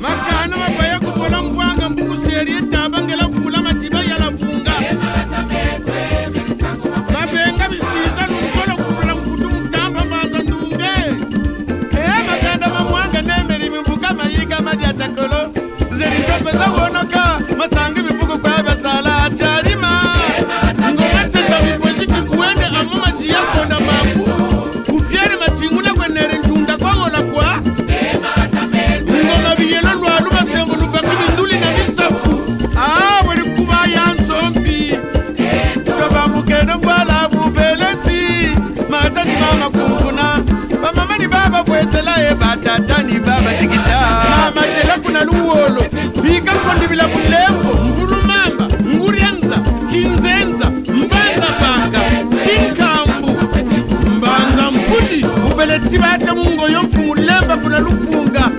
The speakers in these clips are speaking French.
makana magwaya kubona mvanga mbukuseri yedha babonaka masanga ibivugo kwa basala atarima ngomatseta mimweshiki kuwende amo majiya konda mangu kupyeri machingu nakwenere ntunda kwangola kwa. Ngoma biyelo lwalu basembuluka kibinduli na misafu. Awe likuba ya nsombi. Kutavambukeno mbwala bubeleti. Matani mama kumbuna. Bamamani baba kwetelaye batatani baba tikita mamatela kuna luwolo. baleti bate mungoyo mfumulemba kuna lupunga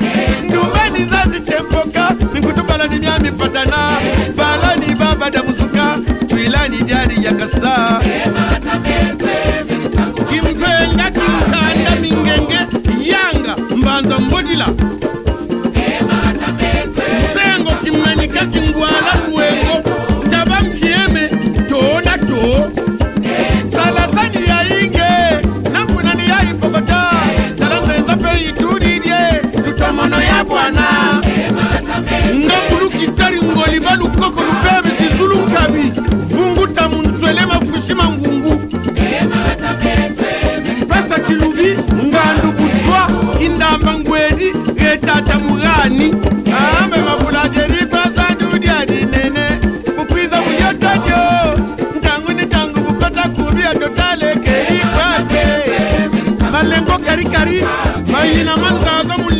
ndumbani zazitempoka ninkutumbalani myamifatana balani baba damuzuka twilani jari yakasa kimtwenga kimkanda mingenge yanga mbanza mbodila. Msengo kimenika kingwana. ndambuluki tari ngoli balukoko lupebe zizulu nkabi. Vunguta munzwele mafushi mangungu. Pesa kilubi ngandu kutswa indamba ngwedi retata murani. Ambe mabuladeri kwasanjudiadinene bukwiza buyotatyo ntangu ni tangu bukota kubi atotalekeli kwate malengo karikari mayina manzaza mul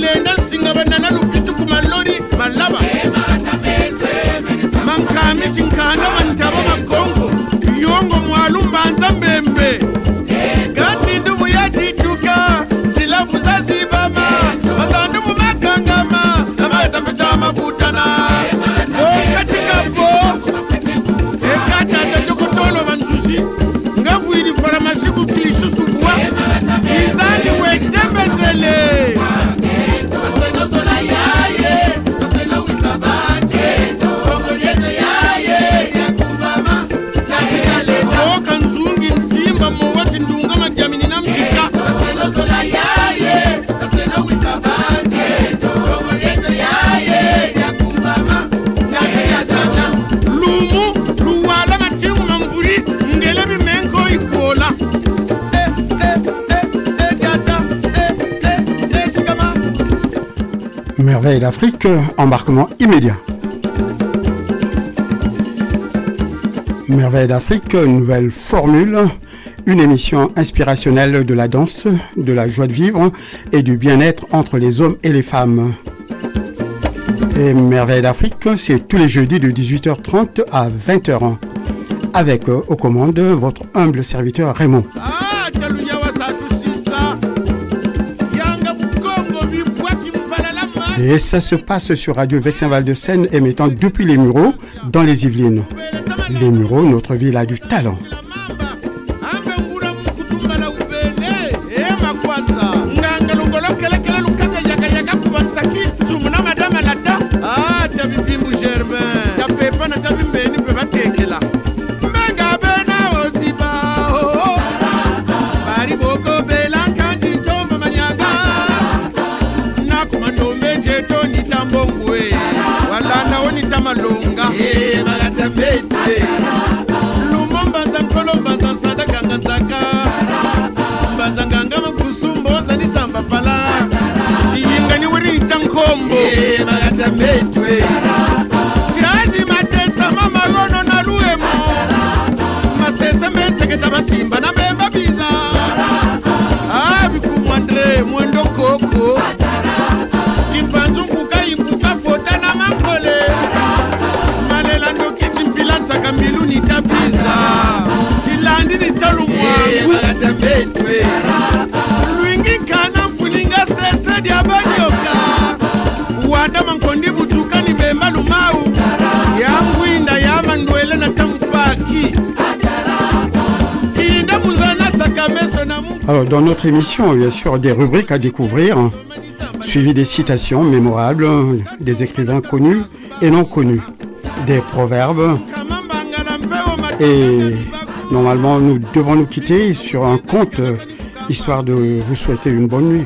mankami chinkanda mantaba makongo yongo mwalu mbanza mbembe Merveille d'Afrique, embarquement immédiat. Merveille d'Afrique, nouvelle formule, une émission inspirationnelle de la danse, de la joie de vivre et du bien-être entre les hommes et les femmes. Et Merveille d'Afrique, c'est tous les jeudis de 18h30 à 20h. Avec euh, aux commandes votre humble serviteur Raymond. Ah, Et ça se passe sur Radio Vexin Val de Seine émettant depuis les Mureaux dans les Yvelines. Les Mureaux, notre ville a du talent. malata malonga. Eh, malata mbete lumo mbanza nkolo mbanza nsandakanga nzaka. Mbanza nganga makusumbo nzanisamba pala. Ciyingani wiri nta nkombo eh, malata mbetwe ciraji matetsa mamagono na luemo. Masesa mbetseketa batsi dans notre émission, bien sûr, des rubriques à découvrir, suivies des citations mémorables des écrivains connus et non connus, des proverbes. Et normalement, nous devons nous quitter sur un conte, histoire de vous souhaiter une bonne nuit.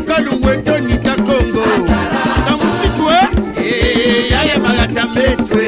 kalu wetoni ka kongo na musitu e eh, yayemaka tametwe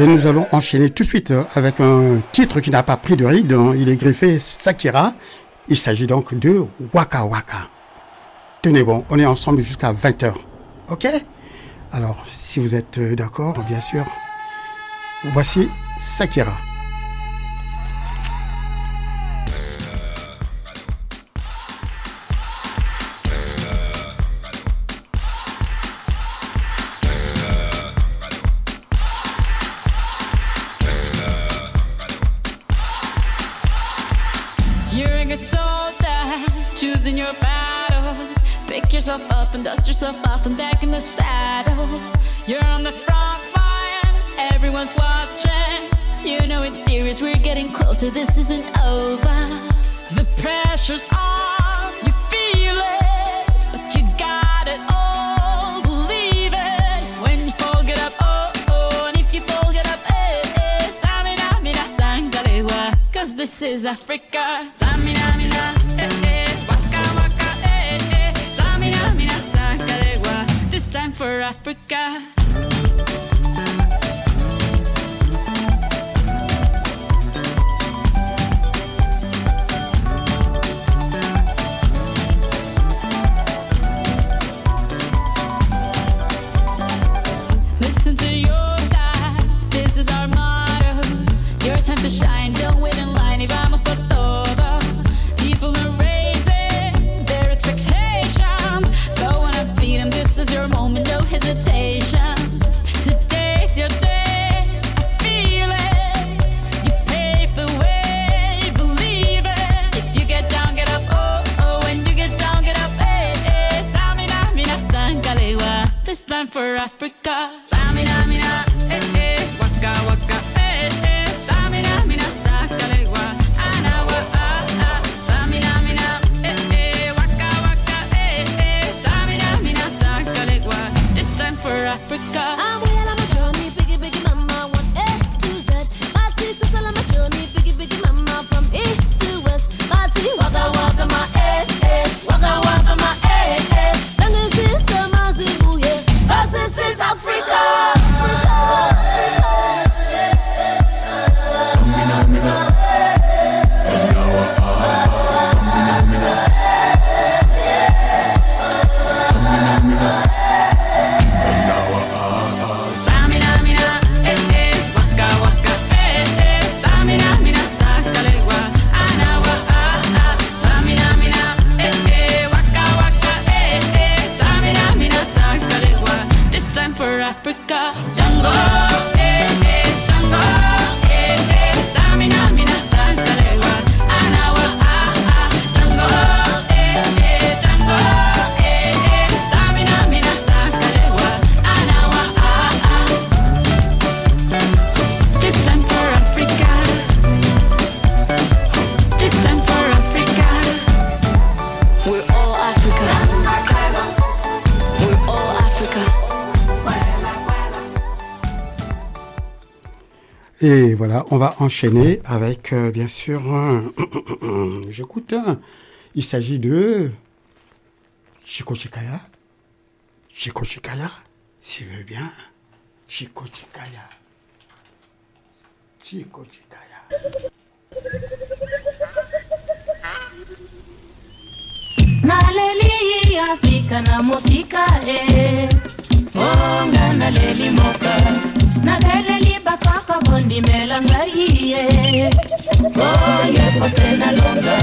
Et nous allons enchaîner tout de suite avec un titre qui n'a pas pris de ride. Il est griffé Sakira. Il s'agit donc de Waka Waka. Tenez bon, on est ensemble jusqu'à 20h. Ok? Alors, si vous êtes euh, d'accord, bien sûr, voici Sakira. Closer, this isn't over. The pressure's on, you feel it, but you got it all. Believe it when you fall, get up, oh, oh, and if you fall, get up, eh, eh. Tamina, mina, sangalewa, cause this is Africa. Tamina, mina, eh, eh, waka, waka, eh, eh. Tamina, mina, sangalewa, this time for Africa. Voilà, on va enchaîner avec, euh, bien sûr, euh, j'écoute, hein. il s'agit de Chico Chikaya. Chico Chikaya, s'il veut bien. Chico Chikaya. Chico Chikaya. naleli afrika na mosika e moka pamondimela ngai ye. Oyeko te nalonga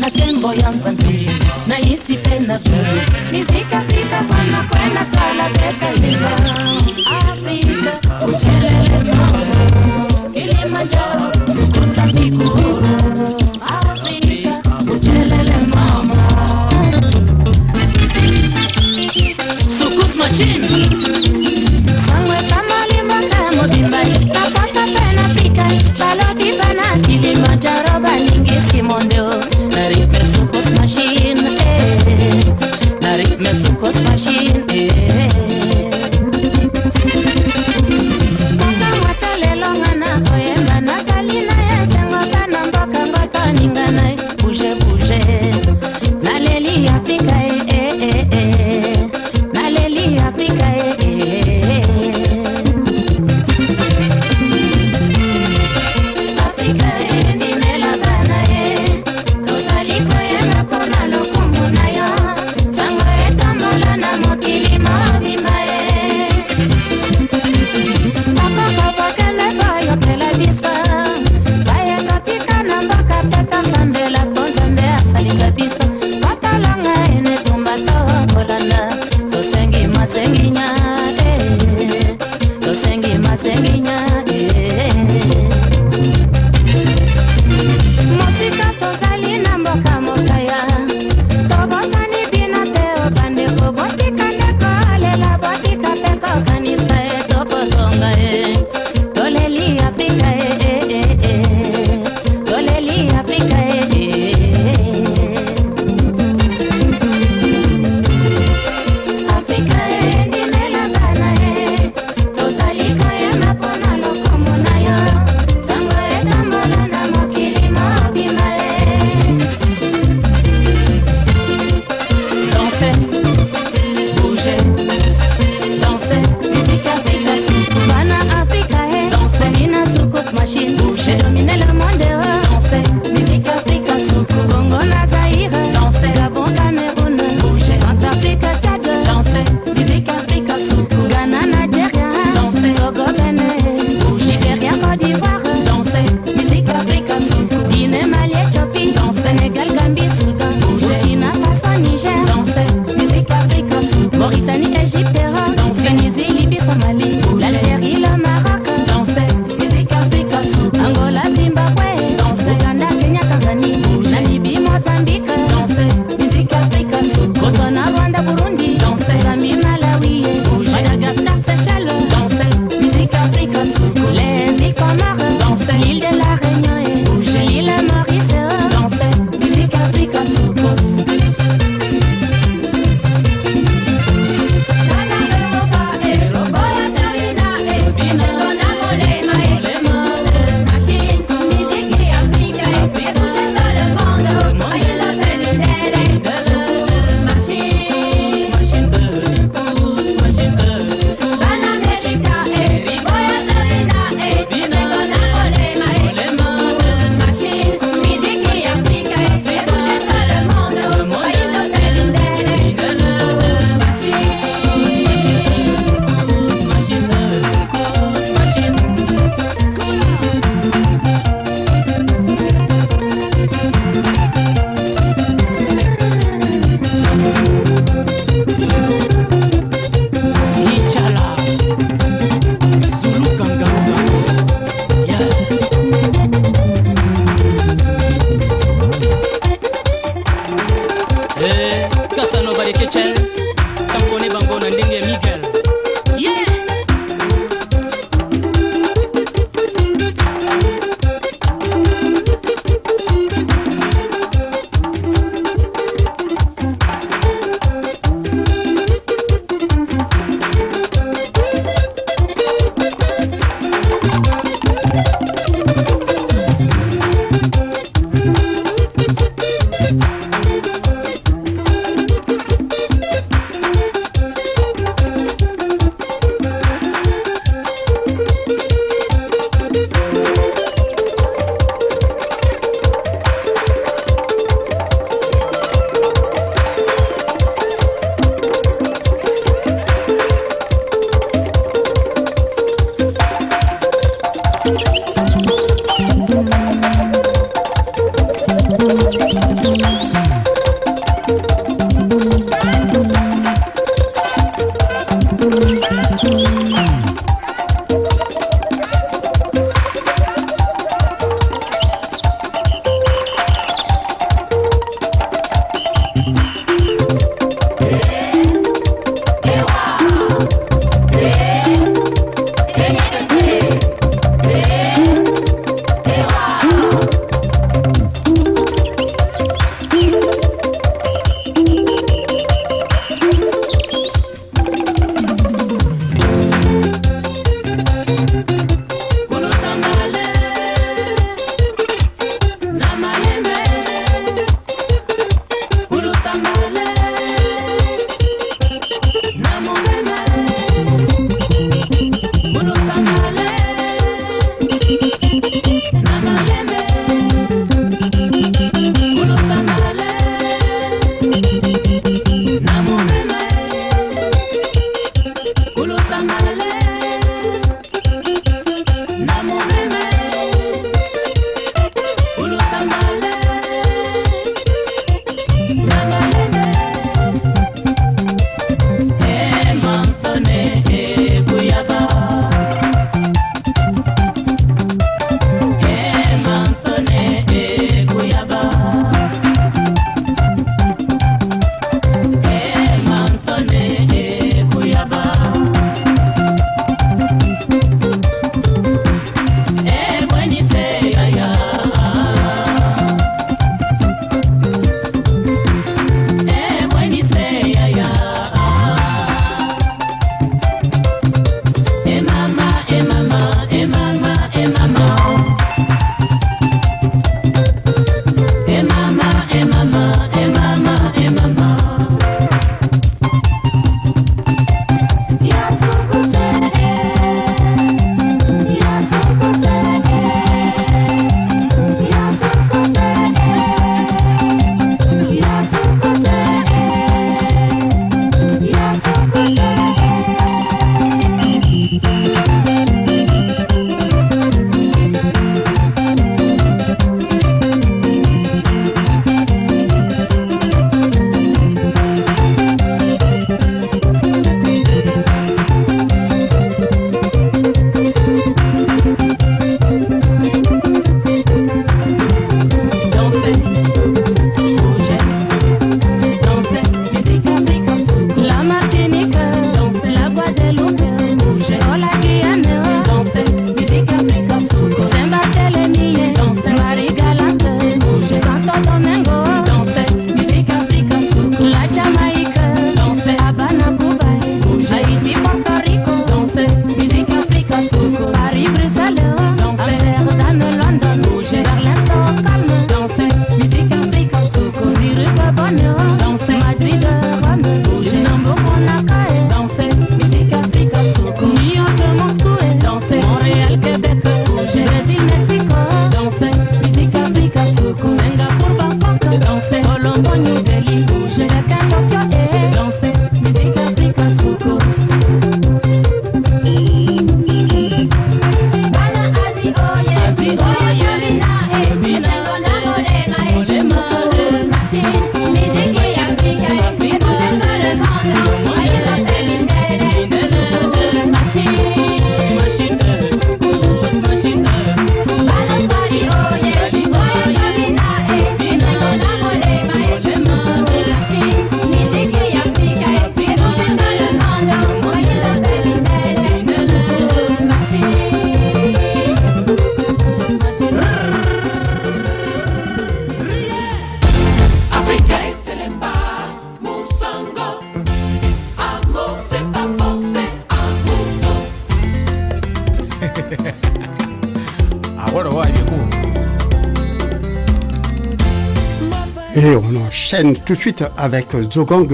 na tembo ya nzambe nayisi te na zulu mizikatika mpana kwena tala te kalema afrika ucelele mama. Tout de suite avec Zogang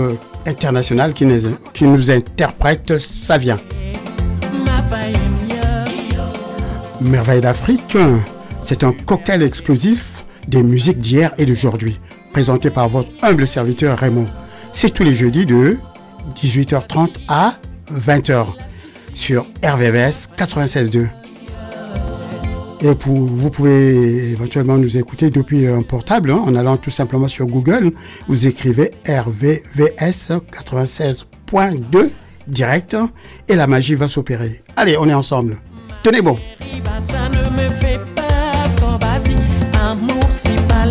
International qui nous, qui nous interprète Ça vient. Merveille d'Afrique, c'est un cocktail explosif des musiques d'hier et d'aujourd'hui, présenté par votre humble serviteur Raymond. C'est tous les jeudis de 18h30 à 20h sur RVVS 96.2. Et pour, vous pouvez éventuellement nous écouter depuis un portable hein, en allant tout simplement sur Google. Vous écrivez RVVS 96.2 direct et la magie va s'opérer. Allez, on est ensemble. Tenez bon. Ça ne me fait pas Corbasi. Amour, pas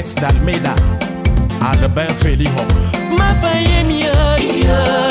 Alex Dalmeida, Albert Felijo. Mafayemi, yeah.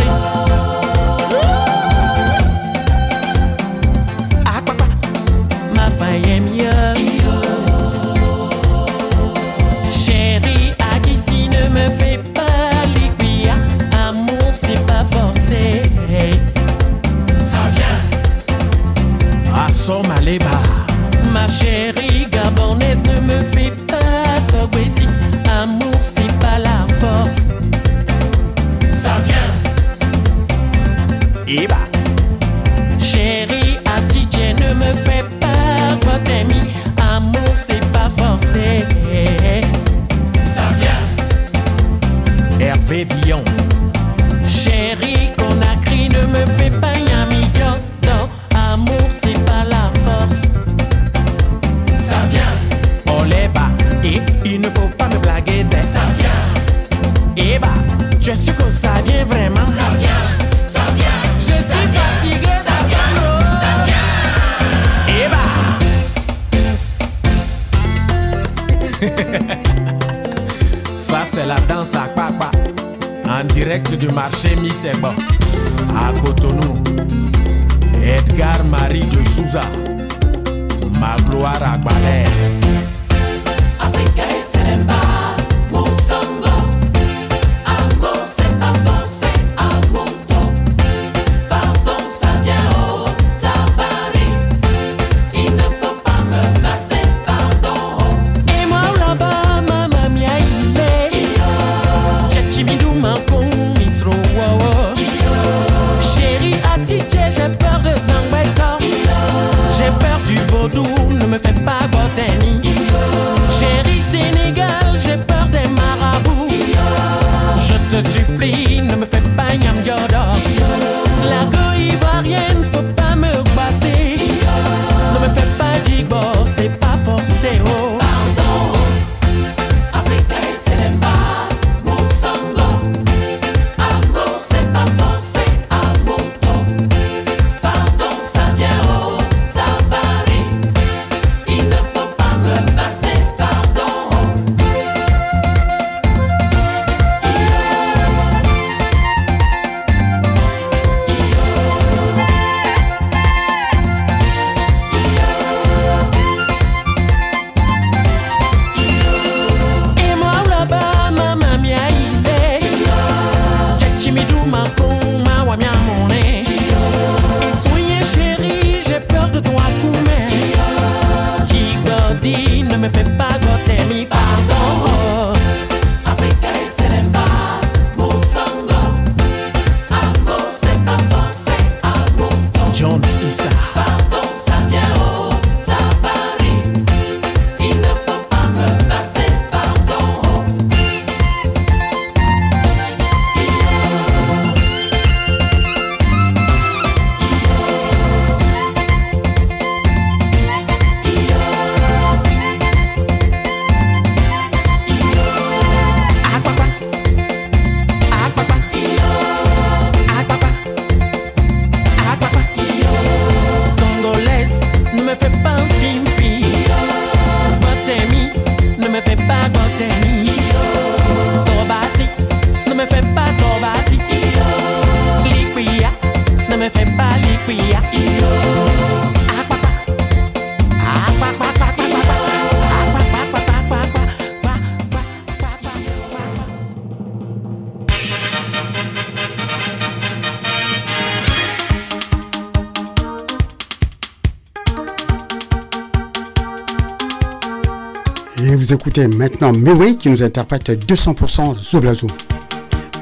écouter maintenant Mewey qui nous interprète 200% Zoblazo.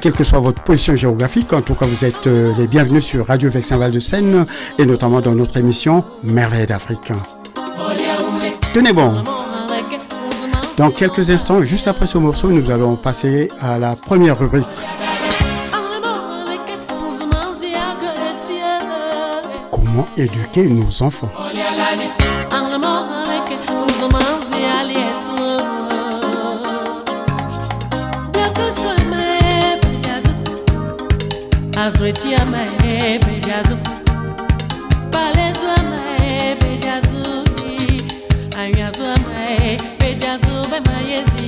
Quelle que soit votre position géographique, en tout cas vous êtes euh, les bienvenus sur Radio Vexin Val de Seine et notamment dans notre émission Merveille d'Afrique. Tenez bon. Dans quelques instants, juste après ce morceau, nous allons passer à la première rubrique. Comment éduquer nos enfants? Nazwetia maebe gazu Balezwa maebe gazu Ayazwa maebe gazu Bema yezi.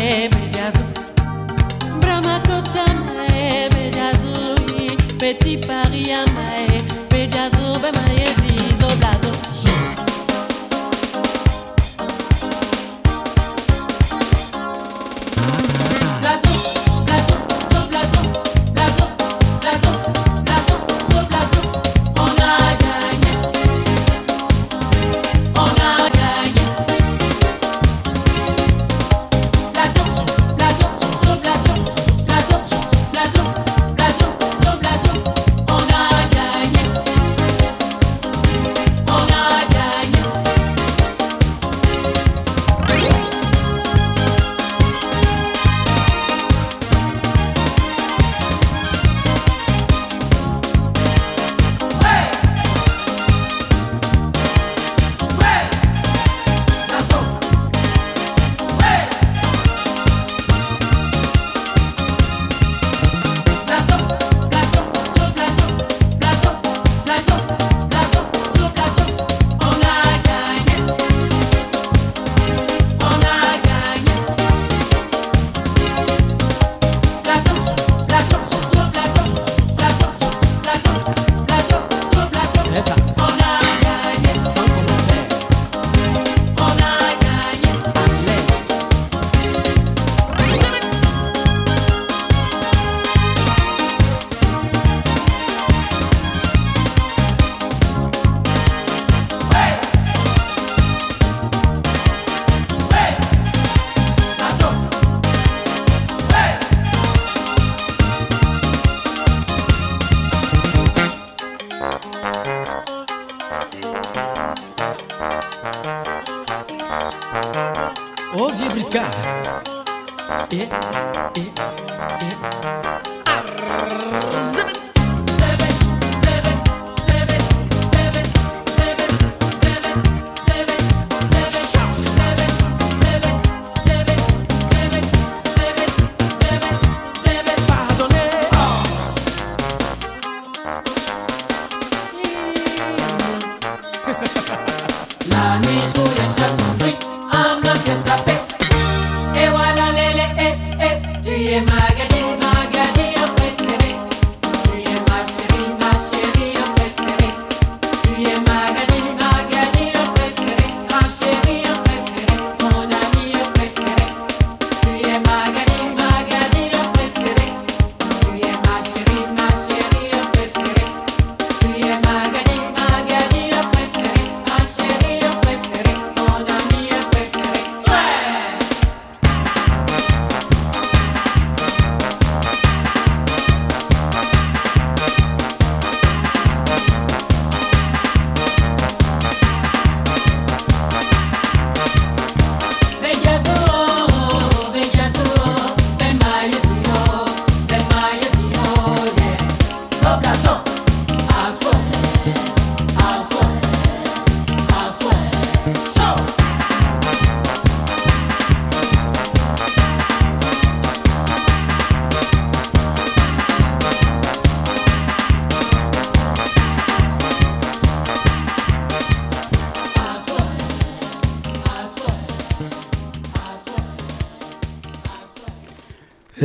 emejazu bramakotama emejazu petit pariama emejazu bemayezu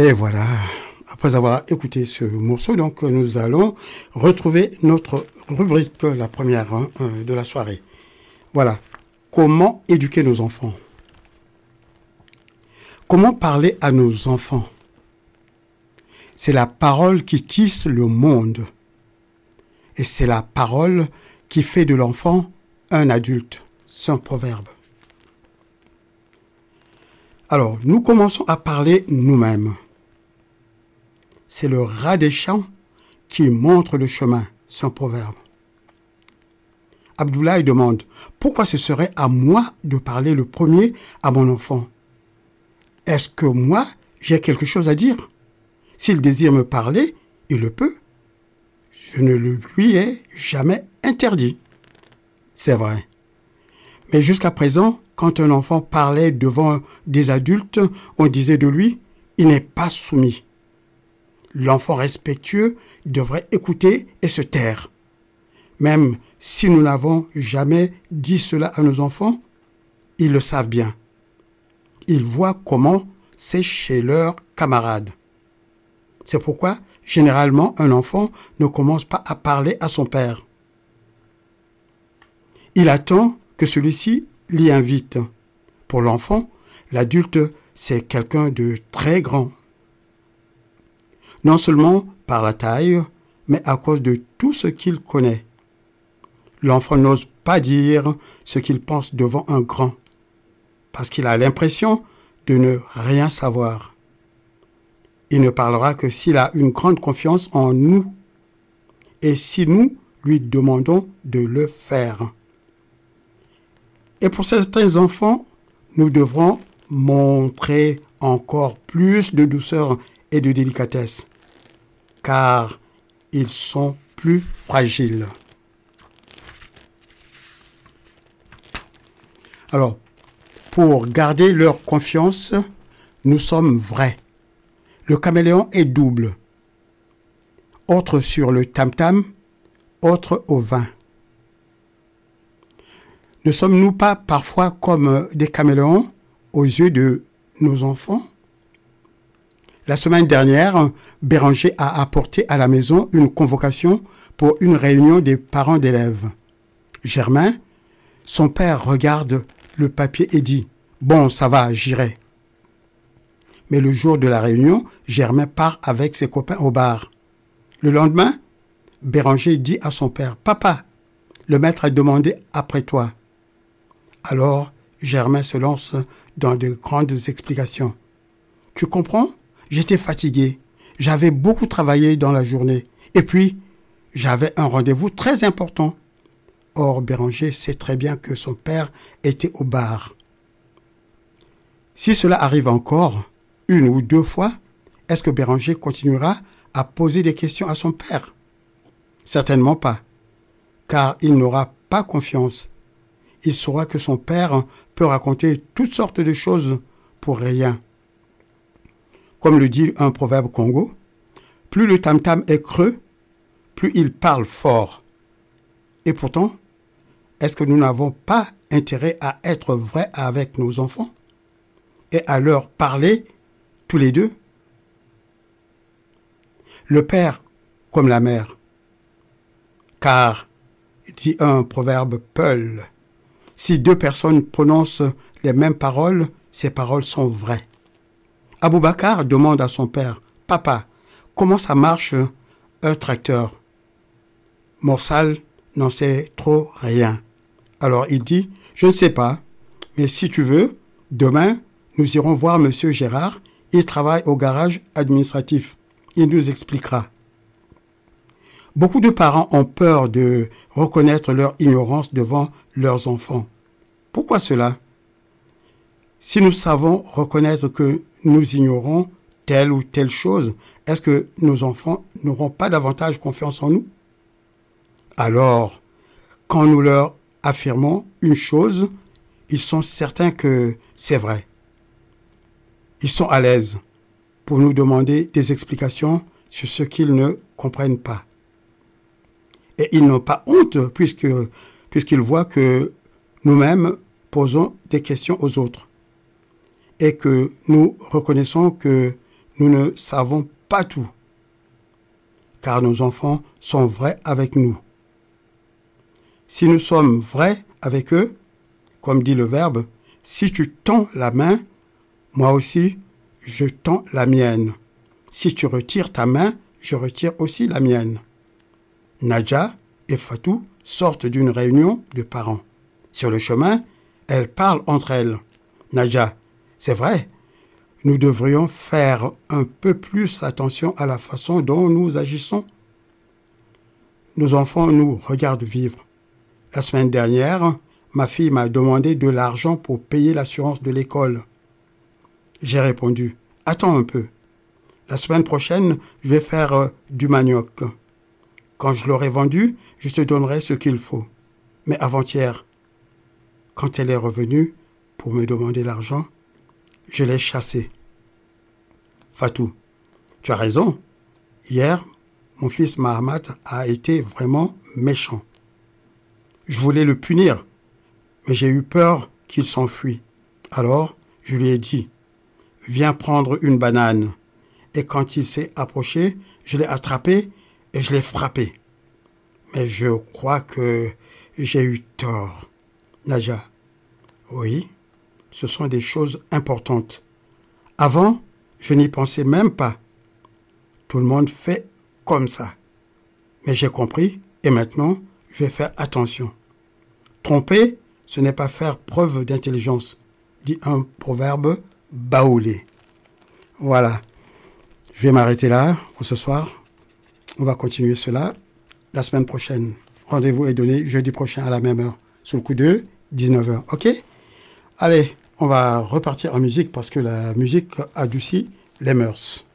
Et voilà, après avoir écouté ce morceau, donc nous allons retrouver notre rubrique, la première hein, euh, de la soirée. Voilà, comment éduquer nos enfants? Comment parler à nos enfants? C'est la parole qui tisse le monde. Et c'est la parole qui fait de l'enfant un adulte. C'est un proverbe. Alors, nous commençons à parler nous-mêmes. C'est le rat des champs qui montre le chemin. Un proverbe. Abdoulaye demande pourquoi ce serait à moi de parler le premier à mon enfant? Est-ce que moi, j'ai quelque chose à dire? S'il désire me parler, il le peut. Je ne le lui ai jamais interdit. C'est vrai. Mais jusqu'à présent, quand un enfant parlait devant des adultes, on disait de lui, il n'est pas soumis. L'enfant respectueux devrait écouter et se taire. Même si nous n'avons jamais dit cela à nos enfants, ils le savent bien. Ils voient comment c'est chez leurs camarades. C'est pourquoi Généralement, un enfant ne commence pas à parler à son père. Il attend que celui-ci l'y invite. Pour l'enfant, l'adulte, c'est quelqu'un de très grand. Non seulement par la taille, mais à cause de tout ce qu'il connaît. L'enfant n'ose pas dire ce qu'il pense devant un grand, parce qu'il a l'impression de ne rien savoir. Il ne parlera que s'il a une grande confiance en nous et si nous lui demandons de le faire. Et pour certains enfants, nous devrons montrer encore plus de douceur et de délicatesse, car ils sont plus fragiles. Alors, pour garder leur confiance, nous sommes vrais. Le caméléon est double. Autre sur le tam-tam, autre au vin. Ne sommes-nous pas parfois comme des caméléons aux yeux de nos enfants? La semaine dernière, Béranger a apporté à la maison une convocation pour une réunion des parents d'élèves. Germain, son père regarde le papier et dit Bon, ça va, j'irai. Mais le jour de la réunion, Germain part avec ses copains au bar. Le lendemain, Béranger dit à son père Papa, le maître a demandé après toi. Alors, Germain se lance dans de grandes explications. Tu comprends? J'étais fatigué. J'avais beaucoup travaillé dans la journée. Et puis, j'avais un rendez-vous très important. Or, Béranger sait très bien que son père était au bar. Si cela arrive encore, une ou deux fois, est-ce que Béranger continuera à poser des questions à son père? Certainement pas, car il n'aura pas confiance. Il saura que son père peut raconter toutes sortes de choses pour rien. Comme le dit un proverbe congo, plus le tam-tam est creux, plus il parle fort. Et pourtant, est-ce que nous n'avons pas intérêt à être vrais avec nos enfants et à leur parler tous les deux? Le père comme la mère. Car, dit un proverbe Peul, si deux personnes prononcent les mêmes paroles, ces paroles sont vraies. Aboubacar demande à son père, Papa, comment ça marche un tracteur? Morsal n'en sait trop rien. Alors il dit, je ne sais pas, mais si tu veux, demain, nous irons voir Monsieur Gérard. Il travaille au garage administratif. Il nous expliquera. Beaucoup de parents ont peur de reconnaître leur ignorance devant leurs enfants. Pourquoi cela? Si nous savons reconnaître que nous ignorons telle ou telle chose, est-ce que nos enfants n'auront pas davantage confiance en nous? Alors, quand nous leur affirmons une chose, ils sont certains que c'est vrai. Ils sont à l'aise pour nous demander des explications sur ce qu'ils ne comprennent pas. Et ils n'ont pas honte puisqu'ils voient que nous-mêmes posons des questions aux autres et que nous reconnaissons que nous ne savons pas tout, car nos enfants sont vrais avec nous. Si nous sommes vrais avec eux, comme dit le Verbe, si tu tends la main, moi aussi, je tends la mienne. Si tu retires ta main, je retire aussi la mienne. Nadja et Fatou sortent d'une réunion de parents. Sur le chemin, elles parlent entre elles. Nadja, c'est vrai, nous devrions faire un peu plus attention à la façon dont nous agissons. Nos enfants nous regardent vivre. La semaine dernière, ma fille m'a demandé de l'argent pour payer l'assurance de l'école. J'ai répondu, attends un peu. La semaine prochaine, je vais faire euh, du manioc. Quand je l'aurai vendu, je te donnerai ce qu'il faut. Mais avant-hier, quand elle est revenue pour me demander l'argent, je l'ai chassée. Fatou, tu as raison. Hier, mon fils Mahamat a été vraiment méchant. Je voulais le punir, mais j'ai eu peur qu'il s'enfuit. Alors, je lui ai dit, viens prendre une banane. Et quand il s'est approché, je l'ai attrapé et je l'ai frappé. Mais je crois que j'ai eu tort. Naja. Oui, ce sont des choses importantes. Avant, je n'y pensais même pas. Tout le monde fait comme ça. Mais j'ai compris et maintenant, je vais faire attention. Tromper, ce n'est pas faire preuve d'intelligence, dit un proverbe baoulé. Voilà. Je vais m'arrêter là pour ce soir. On va continuer cela la semaine prochaine. Rendez-vous est donné jeudi prochain à la même heure, sous le coup de 19h. OK? Allez, on va repartir en musique parce que la musique adoucit les mœurs.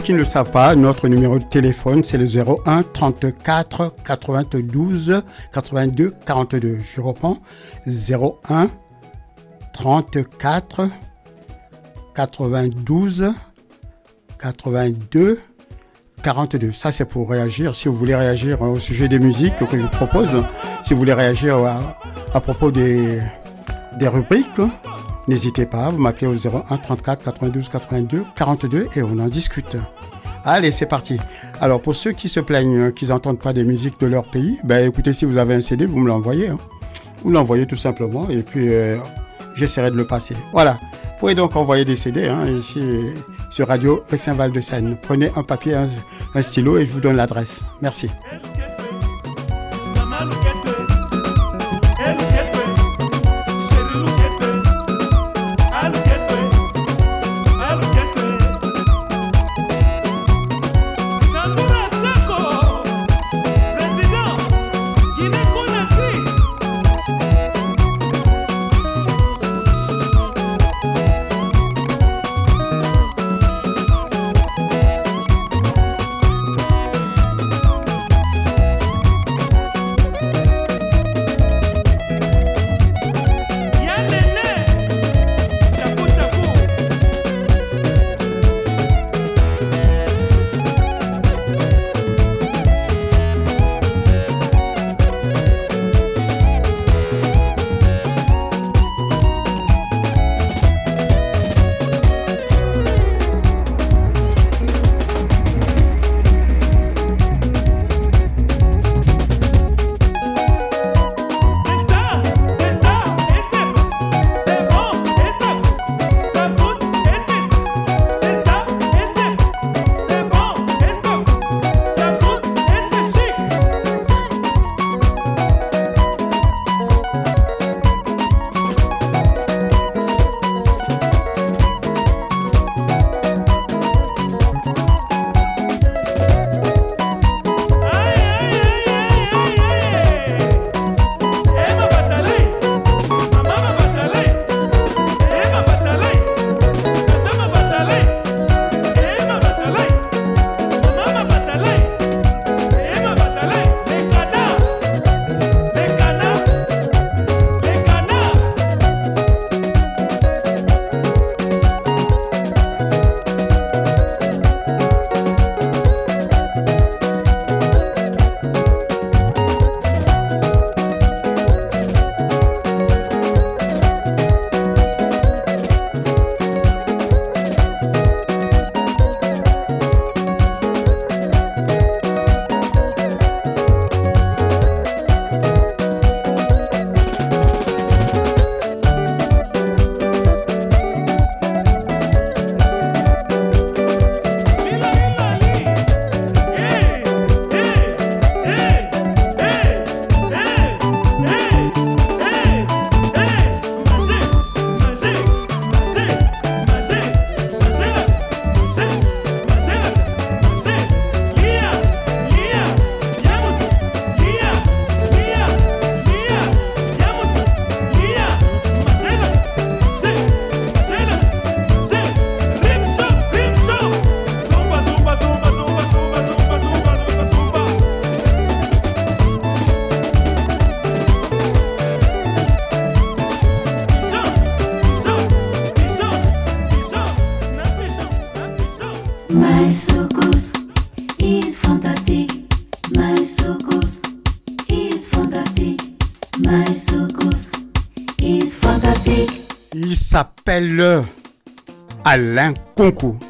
Qui ne le savent pas, notre numéro de téléphone, c'est le 01 34 92 82 42. Je reprends. 01 34 92 82 42. Ça, c'est pour réagir. Si vous voulez réagir au sujet des musiques que je propose, si vous voulez réagir à, propos des rubriques, n'hésitez pas, vous m'appelez au 01 34 92 82 42 et on en discute. Allez, c'est parti. Alors, pour ceux qui se plaignent qu'ils n'entendent pas des musiques de leur pays, ben écoutez, si vous avez un CD, vous me l'envoyez. hein. Vous l'envoyez tout simplement et puis euh, j'essaierai de le passer. Voilà. Vous pouvez donc envoyer des CD hein, ici sur Radio Vexin Val de Seine. Prenez un papier, un stylo et je vous donne l'adresse. Merci.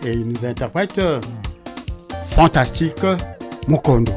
Et il nous interprète euh, Fantastique Mokondo.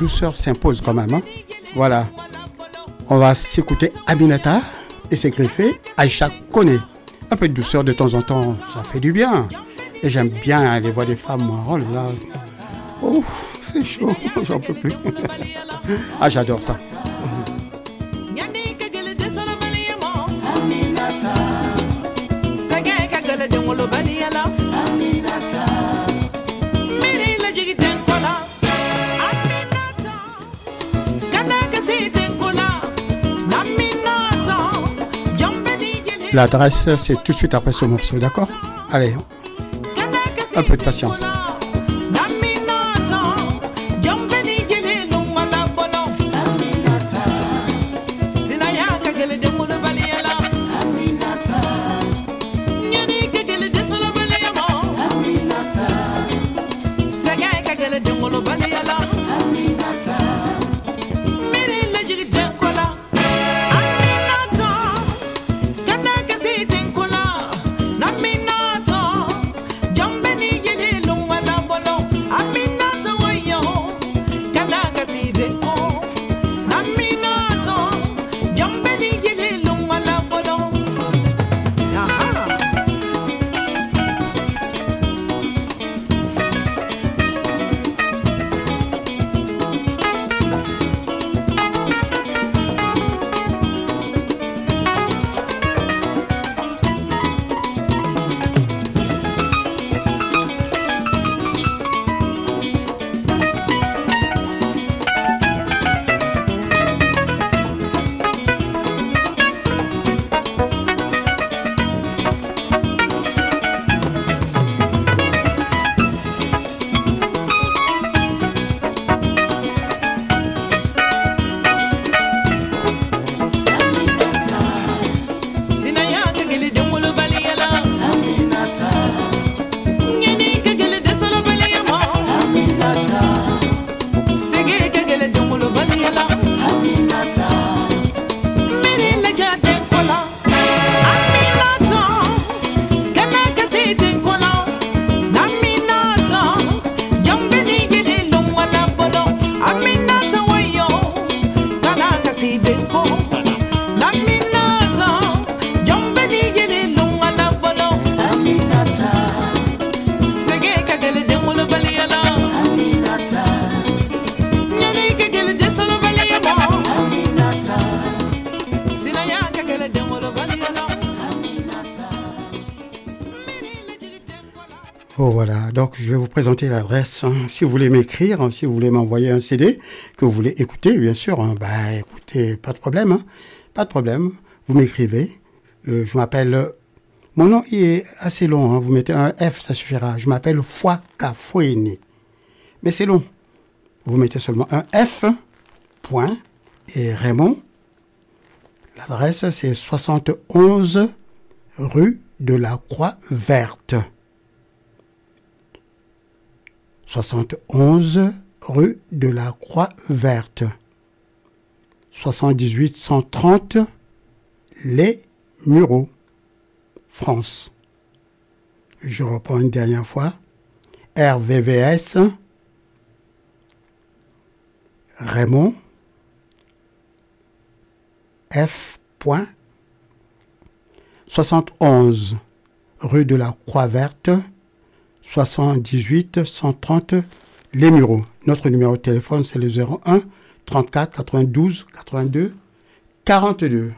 Douceur s'impose quand même. hein. Voilà. On va s'écouter Aminata et ses griffés. Aïcha connaît. Un peu de douceur de temps en temps, ça fait du bien. Et j'aime bien les voix des femmes. Oh là là. C'est chaud, j'en peux plus. ah, j'adore ça. L'adresse, c'est tout de suite après ce morceau, d'accord? Allez, un peu de patience. L'adresse. hein. Si vous voulez m'écrire, hein, si vous voulez m'envoyer un CD que vous voulez écouter, bien sûr, hein, bah écoutez, pas de problème, pas de problème. Vous m'écrivez. Euh, je m'appelle. euh, Mon nom il est assez long. Vous mettez un F, ça suffira. Je m'appelle Fouaka Foueni. Mais c'est long. Vous mettez seulement un F, point, et Raymond. L'adresse c'est 71 rue de la Croix Verte. 71 rue de la Croix Verte. 78 130 Les Mureaux, France. Je reprends une dernière fois. RVVS Raymond F. point, 71 rue de la Croix Verte 78 130 Les Mureaux. Notre numéro de téléphone, c'est le 01 34 92 82 42.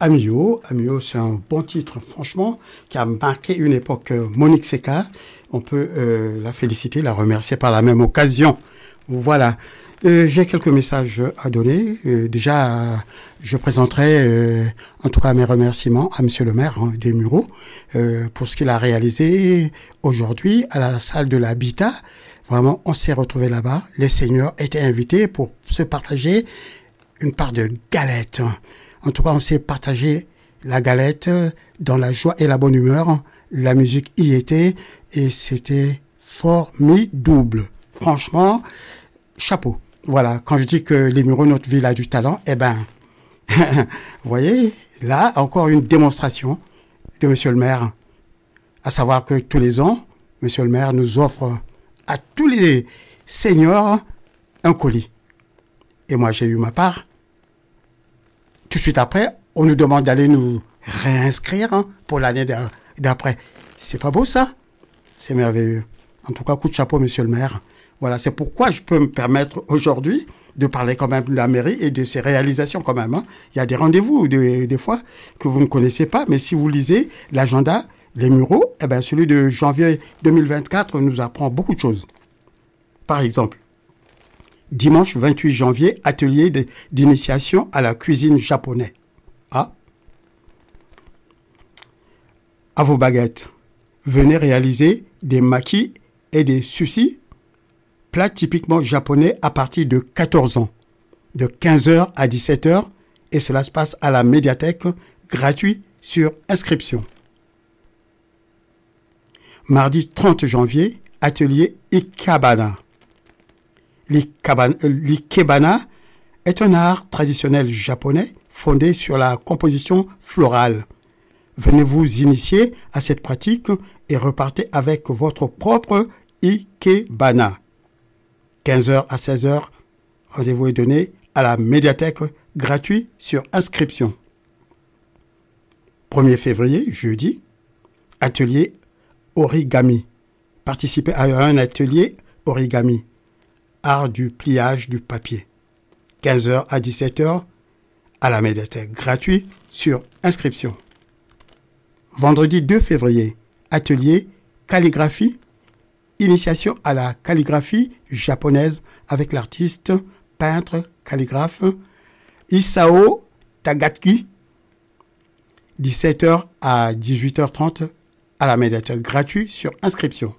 Amio. Amio, c'est un bon titre, franchement, qui a marqué une époque. Euh, Monique Seca, on peut euh, la féliciter, la remercier par la même occasion. Voilà. Euh, J'ai quelques messages à donner. Déjà, je présenterai en tout cas mes remerciements à Monsieur le maire hein, des Mureaux pour ce qu'il a réalisé aujourd'hui à la salle de l'habitat. Vraiment, on s'est retrouvé là-bas. Les seigneurs étaient invités pour se partager une part de galette. En tout cas, on s'est partagé la galette dans la joie et la bonne humeur. La musique y était et c'était formidable. Franchement, chapeau. Voilà, quand je dis que les Mureaux, notre ville a du talent, eh ben, vous voyez, là, encore une démonstration de Monsieur le maire. À savoir que tous les ans, Monsieur le maire nous offre à tous les seniors un colis. Et moi, j'ai eu ma part. Tout de suite après, on nous demande d'aller nous réinscrire hein, pour l'année d'a- d'après. C'est pas beau ça? C'est merveilleux. En tout cas, coup de chapeau, monsieur le maire. Voilà, c'est pourquoi je peux me permettre aujourd'hui de parler quand même de la mairie et de ses réalisations quand même. hein. Il y a des rendez-vous des, des fois que vous ne connaissez pas, mais si vous lisez l'agenda, les Mureaux, eh ben celui de janvier 2024 nous apprend beaucoup de choses. Par exemple, dimanche 28 janvier, atelier d'initiation à la cuisine japonaise. Ah. À vos baguettes, venez réaliser des maquis et des sushis, plats typiquement japonais à partir de 14 ans, de 15h à 17h, et cela se passe à la médiathèque, gratuit sur inscription. Mardi 30 janvier, atelier Ikebana. L'ikebana euh, l'ikebana est un art traditionnel japonais fondé sur la composition florale. Venez vous initier à cette pratique et repartez avec votre propre ikebana. 15h à 16h, rendez-vous est donné à la médiathèque gratuit sur inscription. 1er février, jeudi, atelier origami. Participez à un atelier origami, art du pliage du papier. 15h à 17h à la médiathèque gratuit sur inscription. Vendredi 2 février, atelier calligraphie, initiation à la calligraphie japonaise avec l'artiste, peintre, calligraphe Isao Tagaki. 17h à 18h30 à la médiathèque gratuit sur inscription.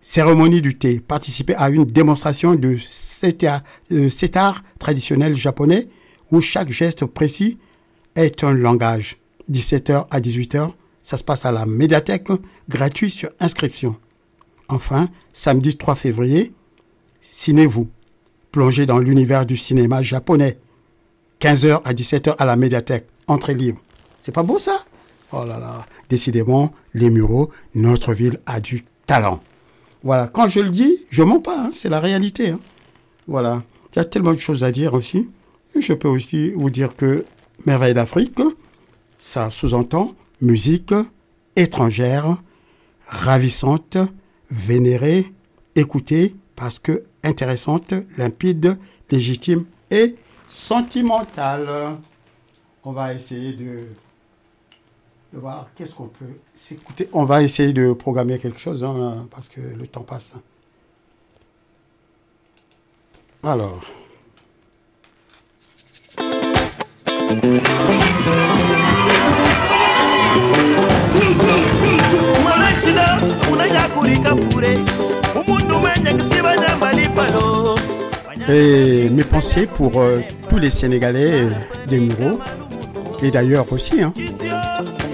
Cérémonie du thé. Participer à une démonstration de cet art, euh, art traditionnel japonais où chaque geste précis est un langage. 17h à 18h, ça se passe à la médiathèque gratuit sur inscription. Enfin, samedi 3 février, Ciné-vous. Plongez dans l'univers du cinéma japonais. 15h à 17h à la médiathèque. Entrée libre. C'est pas beau ça? Oh là là. Décidément, les Mureaux, notre ville a du talent. Voilà. Quand je le dis, je mens pas. hein, C'est la réalité. hein. Voilà. Il y a tellement de choses à dire aussi. Je peux aussi vous dire que Merveille d'Afrique, ça sous-entend musique étrangère, ravissante, vénérée, écoutée, parce que intéressante, limpide, légitime et sentimentale. On va essayer de, de voir qu'est-ce qu'on peut s'écouter. On va essayer de programmer quelque chose, hein, parce que le temps passe. Alors. Et mes pensées pour euh, tous les Sénégalais des Mureaux, et d'ailleurs aussi. hein.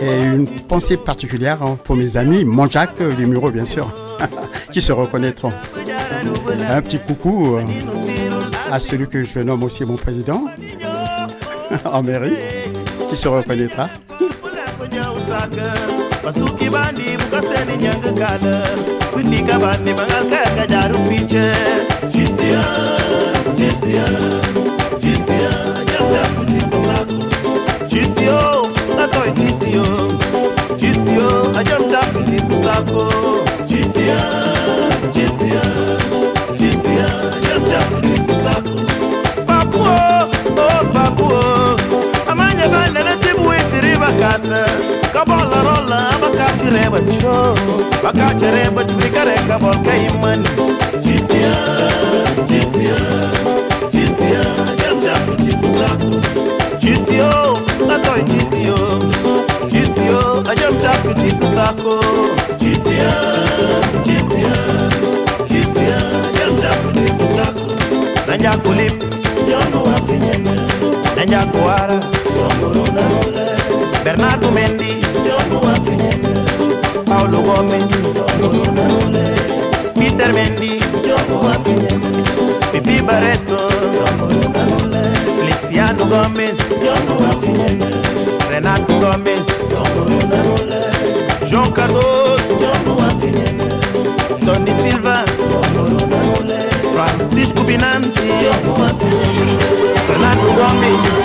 Et une pensée particulière hein, pour mes amis, Monjac euh, des Mureaux bien sûr, qui se reconnaîtront. Un petit coucou euh, à celui que je nomme aussi mon président en mairie, qui se reconnaîtra. Natoi GCO GCO ajamta kutisu zako GCO GCO GCO ajamta kutisu zako Papuo oh papuo Amanya bana natibu itiri bakasa Kabola rola bakati reba cho Bakati reba tfikare kabol kaiman GCO GCO GCO ajamta kutisu zako GCO Natoi GCO Jisako Jisian Jisian Jisian Yanjaku Jisako Nanjaku Lip Yono Wafinyene Nanjaku Ara Bernardo Mendi Paulo Gomes Peter Mendi Pipi Barreto Gomes, Renato Gomes, João Cardoso, Tony Silva, Francisco Binanti, Renato Gomes.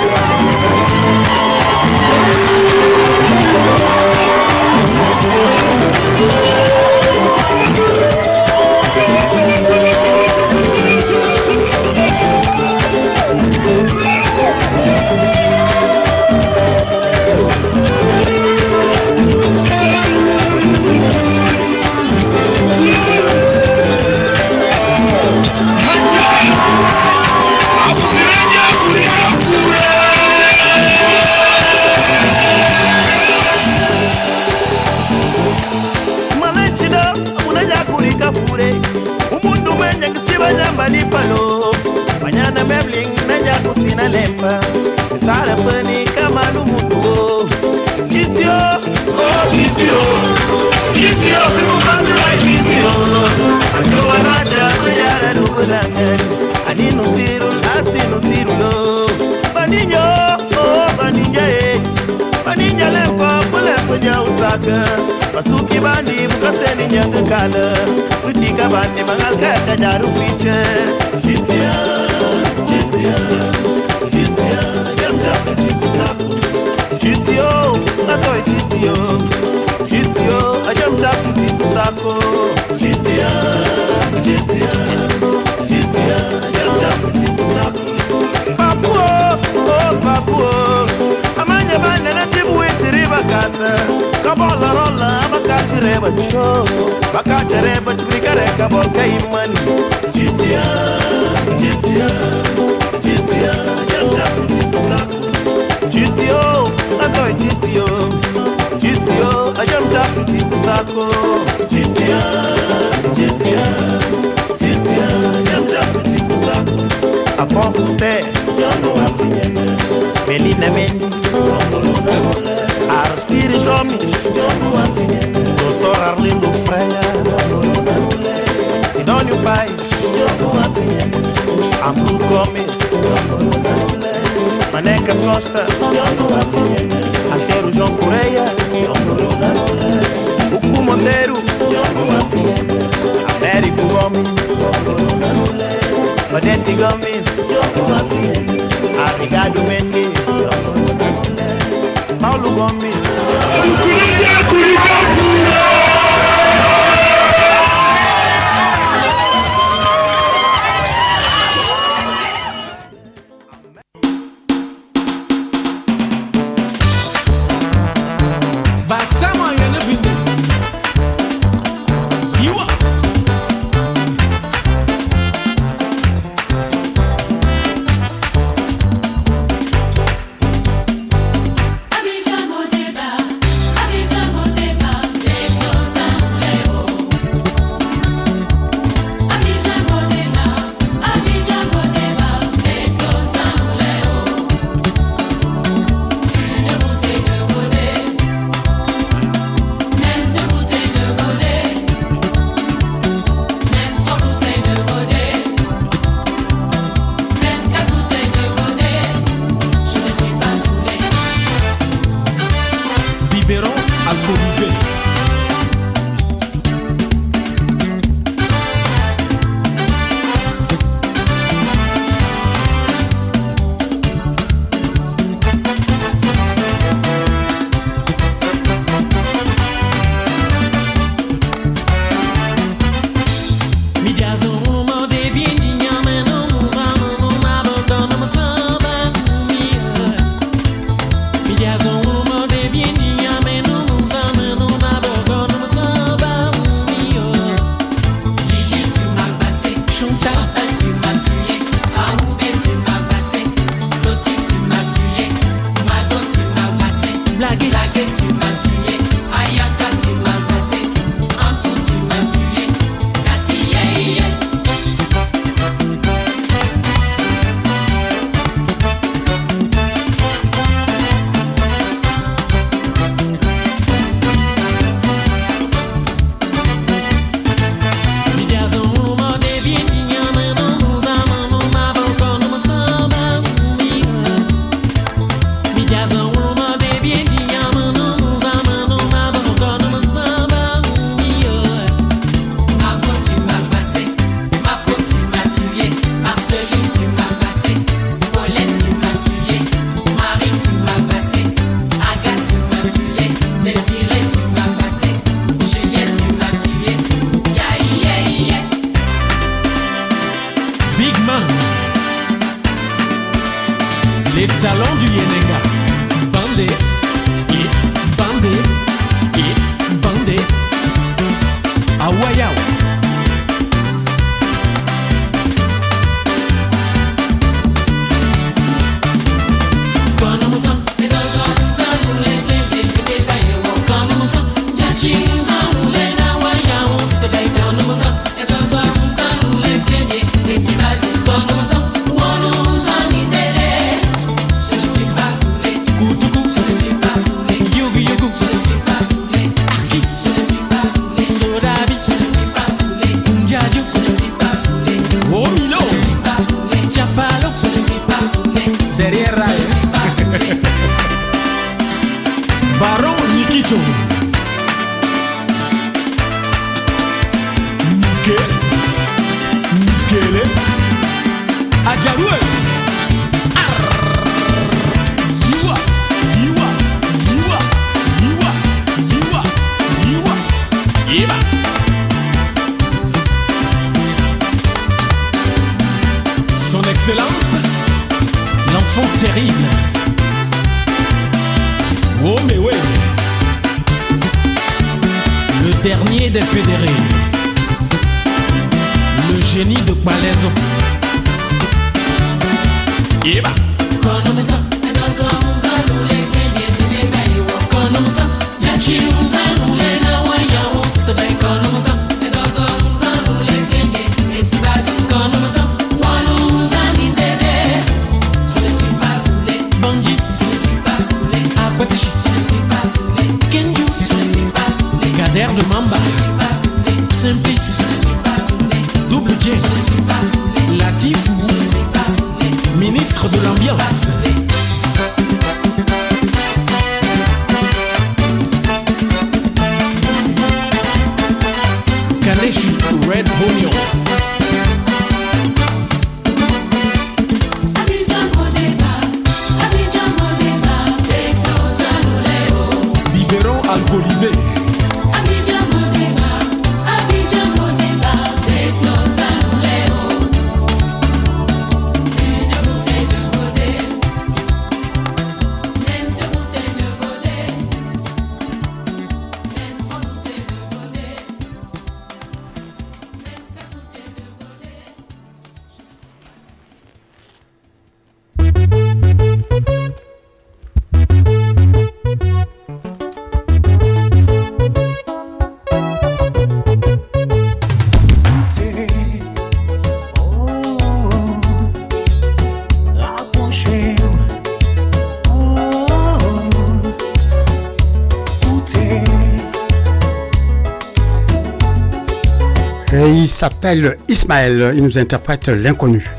Ismaël, il nous interprète l'inconnu.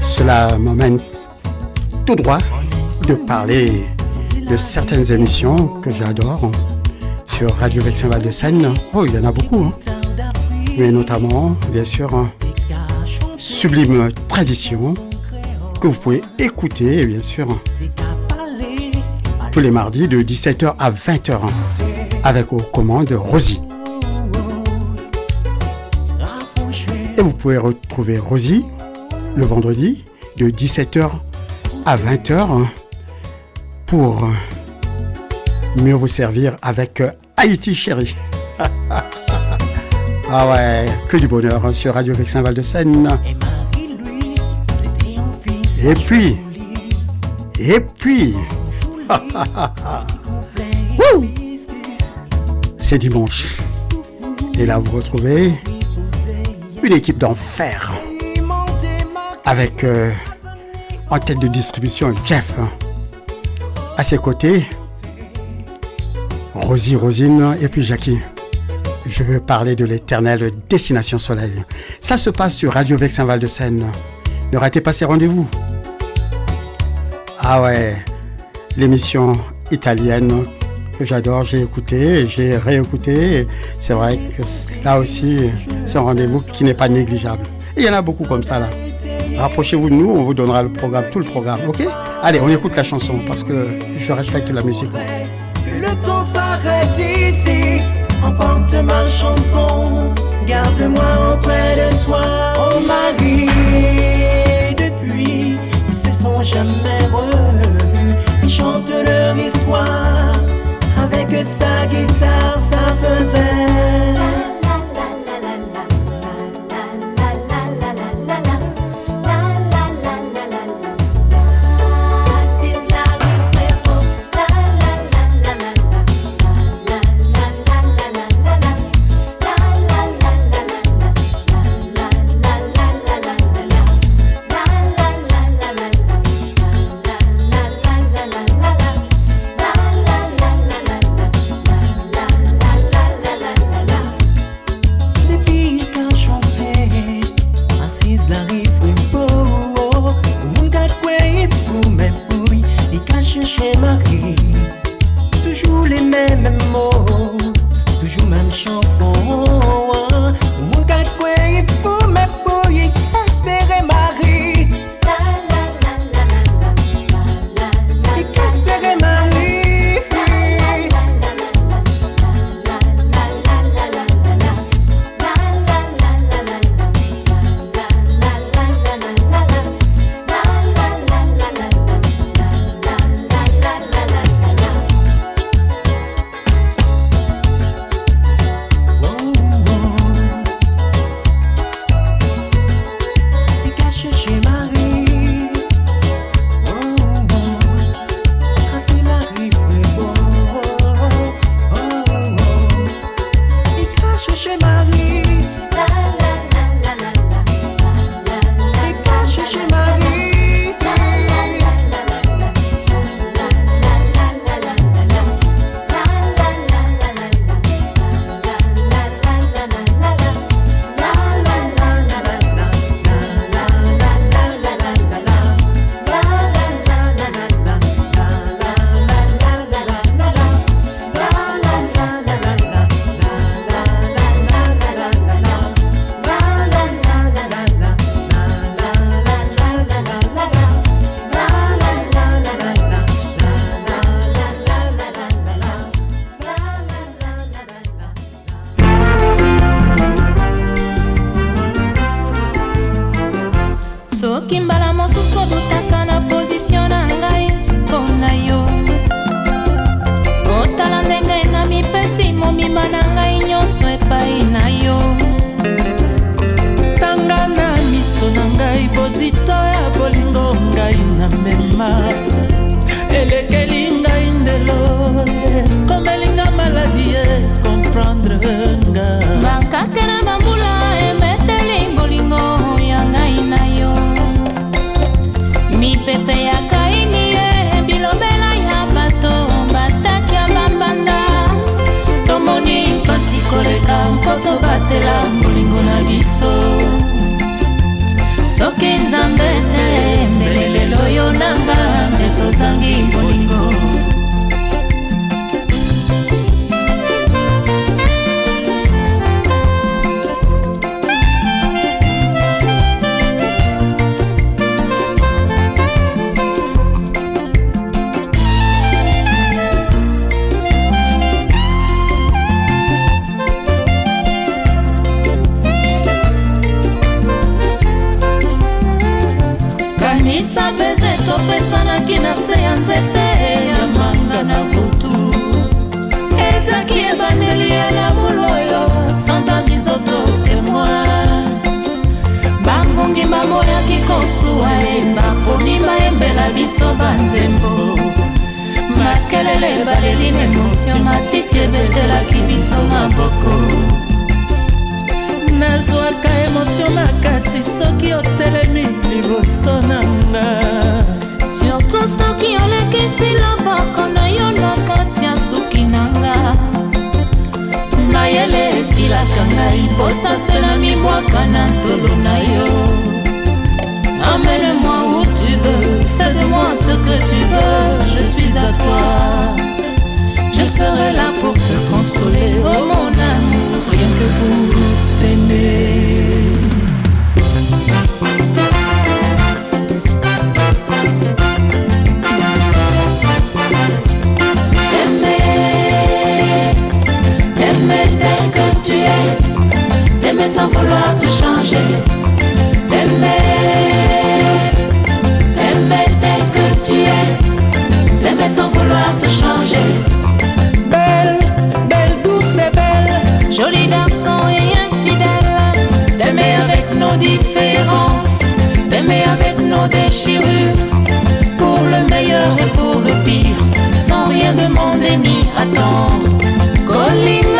Cela m'emmène tout droit de parler de certaines émissions que j'adore sur Radio Vexin de Seine. Oh, il y en a beaucoup, hein. mais notamment, bien sûr, Sublime Tradition, que vous pouvez écouter, bien sûr, tous les mardis de 17h à 20h, avec aux commandes Rosie. Pouvez retrouver Rosie le vendredi de 17h à 20h pour mieux vous servir avec Haïti chérie. ah ouais, que du bonheur hein, sur Radio Vexin Val de Seine. Et puis, et puis, c'est dimanche. Et là, vous retrouvez une équipe d'enfer avec euh, en tête de distribution Jeff. À ses côtés, Rosie, Rosine et puis Jackie. Je veux parler de l'éternelle Destination Soleil. Ça se passe sur Radio Vexin Val de Seine. Ne ratez pas ces rendez-vous. Ah ouais, l'émission italienne que j'adore, j'ai écouté, j'ai réécouté. C'est vrai que là aussi, c'est un rendez-vous qui n'est pas négligeable. Il y en a beaucoup comme ça là. Rapprochez-vous de nous, on vous donnera le programme, tout le programme, ok? Allez, on écoute la chanson parce que je respecte la musique. Le temps s'arrête ici. Emporte ma chanson. Garde-moi auprès de toi. Oh Marie, depuis, ils se sont jamais revu. Ils chantent leur histoire avec sa guitare, ça faisait. Peze topesanaki na se ya nzete ya manga na butu. Ezaki ebandeli ya lamulo oyo sanzami nzoto témoin bangongi bamoyaki kosuwa ye baponi bayembela biso banzembo. Makelele baleli na emotio matiti ebetelaki biso maboko. Nazwaka emotio makasi soki otelemi liboso na nga surtout soki olekisi loboko na yo na kati ya suki na nga mayele esilaka ngai posasela mibwaka na tolo na yo Emmène-moi où tu veux, fais de moi ce que tu veux, je suis à toi. Je serai là pour te consoler, oh mon amour, rien que pour sans vouloir te changer. T'aimer, t'aimer tel que tu es, t'aimer sans vouloir te changer. Belle, belle, douce et belle, jolie garçon et infidèle, t'aimer avec nos différences, t'aimer avec nos déchirures, pour le meilleur et pour le pire, sans rien demander ni attendre. Colline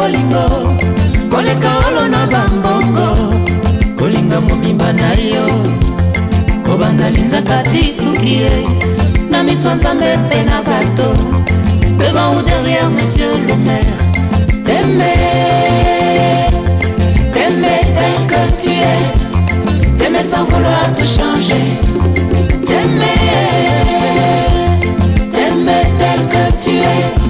bolingo koleka olo na bambongo kolinga mobimba na yo. Kobanda linzaka ti suki ye na miso ya nzambe mpe na bato. Devant ou derrière monsieur le maire t'aimer t'aimer tel que tu es. T'aimer sans vouloir te changer. T'aimer t'aimer tel que tu es.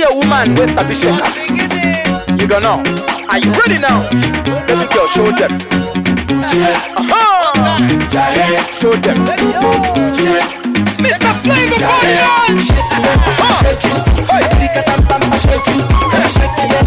see a woman with a bishop, you gonna. Are you ready now? Baby girl, show them. Uh-huh. Show them. Mr. Flavor, party uh-huh. on! Shake it, shake it, shake it, shake it, shake it.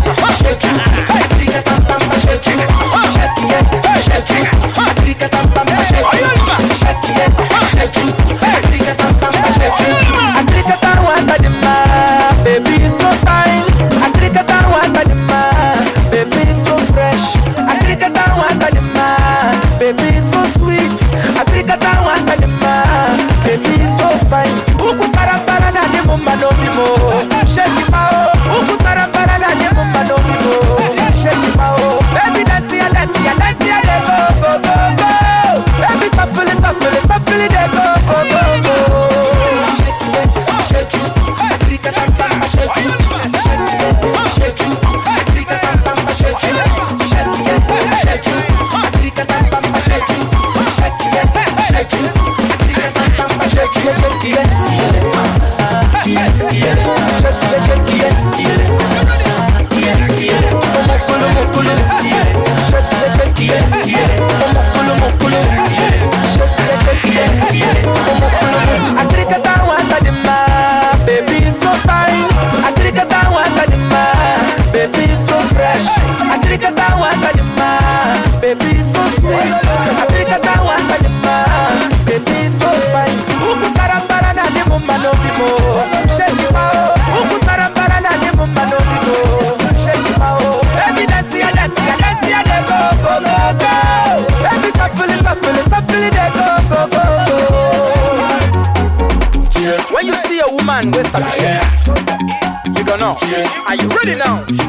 now? Are you ready now?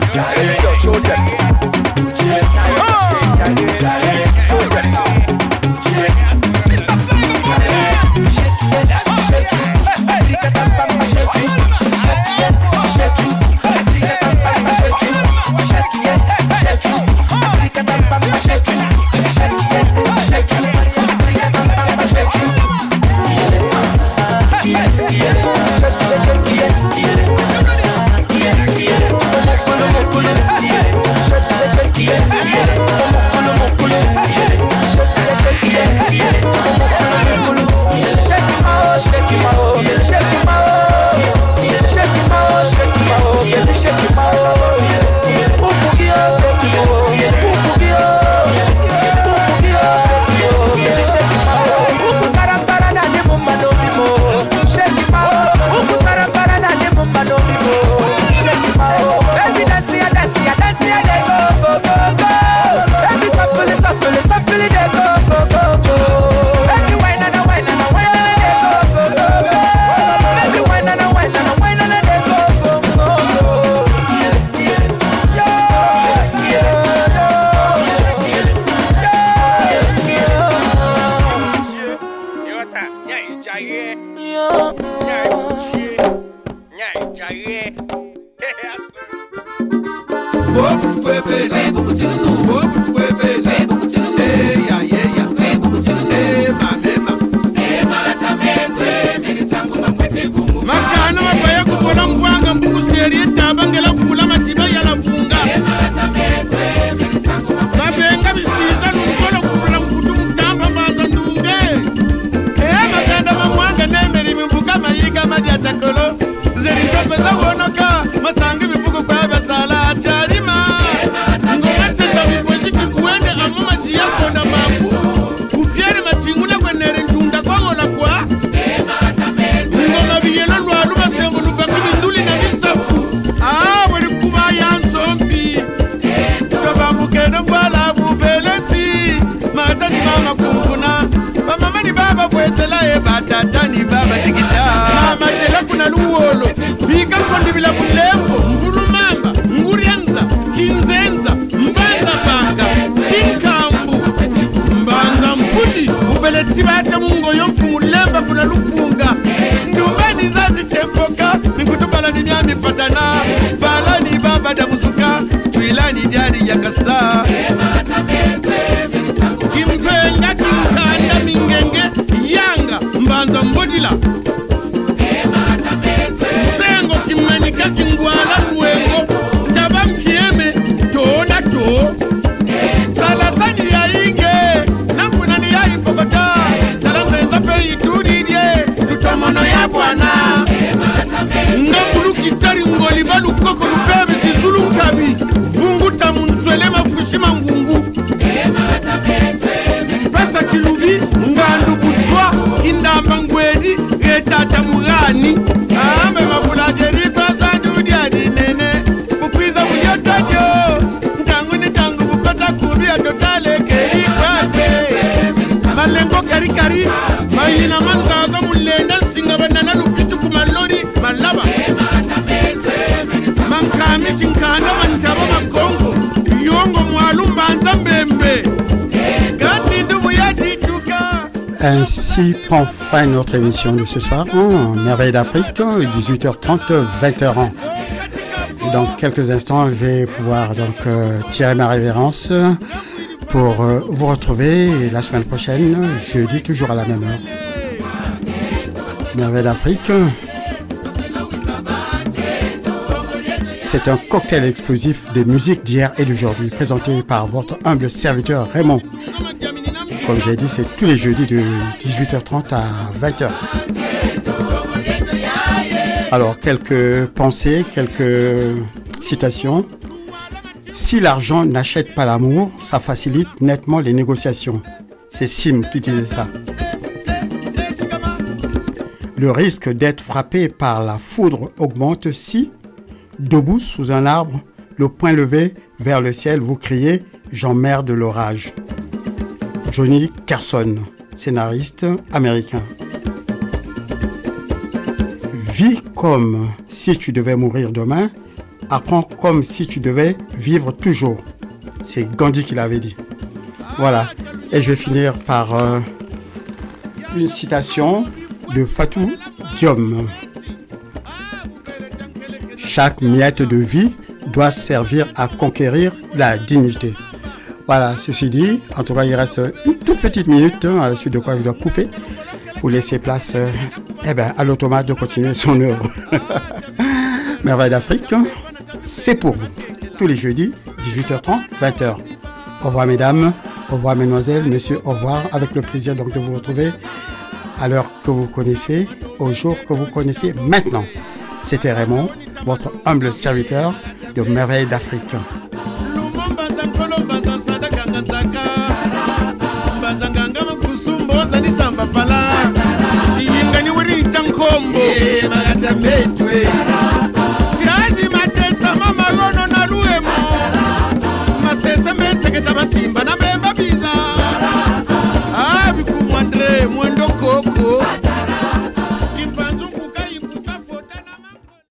Ainsi prend fin notre émission de ce soir en Merveille d'Afrique, 18h30, 20h. Dans quelques instants, je vais pouvoir donc euh, tirer ma révérence pour euh, vous retrouver la semaine prochaine, jeudi, toujours à la même heure. Merveille d'Afrique, c'est un cocktail explosif des musiques d'hier et d'aujourd'hui, présenté par votre humble serviteur Raymond. Comme j'ai dit, c'est tous les jeudis de 18h30 à 20h. Alors, quelques pensées, quelques citations. Si l'argent n'achète pas l'amour, ça facilite nettement les négociations. C'est Sim qui disait ça. Le risque d'être frappé par la foudre augmente si, debout sous un arbre, le poing levé vers le ciel, vous criez ⁇ J'emmerde l'orage ⁇ Johnny Carson, scénariste américain. Vis comme si tu devais mourir demain, apprends comme si tu devais vivre toujours. C'est Gandhi qui l'avait dit. Voilà. Et je vais finir par euh, une citation de Fatou Diom. Chaque miette de vie doit servir à conquérir la dignité. Voilà, ceci dit, en tout cas, il reste une toute petite minute, hein, à la suite de quoi je dois couper pour laisser place euh, eh ben, à l'automate de continuer son œuvre. Merveille d'Afrique, hein, c'est pour vous. Tous les jeudis, 18h30, 20h. Au revoir, mesdames. Au revoir, mesdemoiselles, messieurs. Au revoir. Avec le plaisir donc de vous retrouver à l'heure que vous connaissez, au jour que vous connaissez maintenant. C'était Raymond, votre humble serviteur de merveilles d'Afrique.